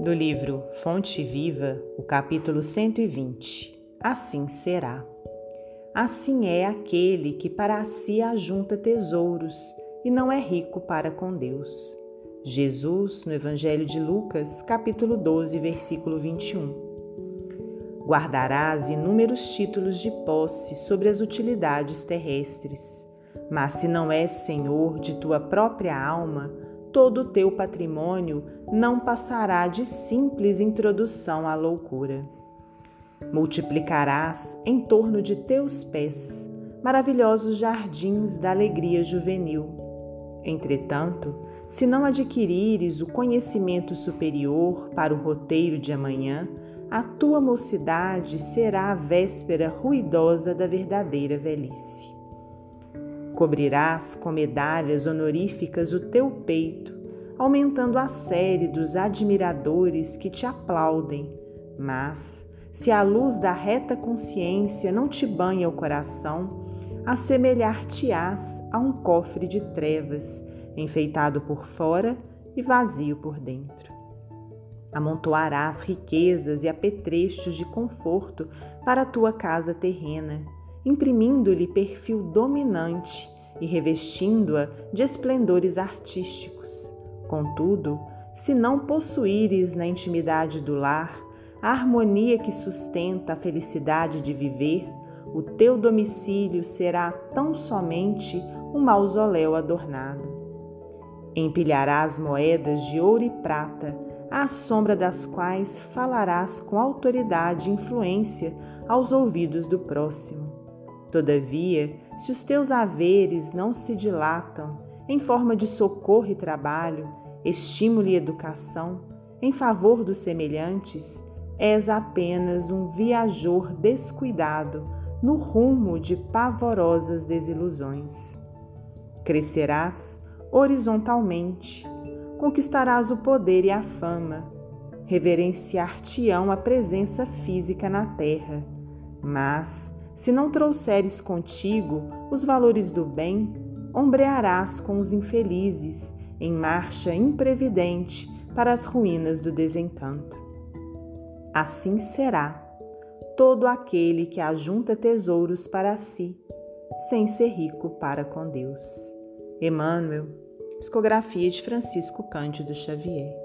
Do livro Fonte Viva, o capítulo 120. Assim será. Assim é aquele que para si ajunta tesouros e não é rico para com Deus. Jesus, no Evangelho de Lucas, capítulo 12, versículo 21. Guardarás inúmeros títulos de posse sobre as utilidades terrestres, mas se não és senhor de tua própria alma, todo o teu patrimônio não passará de simples introdução à loucura. Multiplicarás em torno de teus pés maravilhosos jardins da alegria juvenil. Entretanto, se não adquirires o conhecimento superior para o roteiro de amanhã, a tua mocidade será a véspera ruidosa da verdadeira velhice. Cobrirás com medalhas honoríficas o teu peito, aumentando a série dos admiradores que te aplaudem, mas, se a luz da reta consciência não te banha o coração, assemelhar-te-ás a um cofre de trevas, enfeitado por fora e vazio por dentro. Amontoarás riquezas e apetrechos de conforto para a tua casa terrena, imprimindo-lhe perfil dominante e revestindo-a de esplendores artísticos. Contudo, se não possuíres na intimidade do lar a harmonia que sustenta a felicidade de viver, o teu domicílio será tão somente um mausoléu adornado. Empilharás moedas de ouro e prata à sombra das quais falarás com autoridade e influência aos ouvidos do próximo. Todavia, se os teus haveres não se dilatam em forma de socorro e trabalho, estímulo e educação em favor dos semelhantes, és apenas um viajor descuidado no rumo de pavorosas desilusões. Crescerás horizontalmente, conquistarás o poder e a fama, reverenciar-te-ão a presença física na terra. Mas, se não trouxeres contigo os valores do bem, ombrearás com os infelizes em marcha imprevidente para as ruínas do desencanto. Assim será todo aquele que ajunta tesouros para si, sem ser rico para com Deus. Emmanuel Psicografia de Francisco Cândido Xavier.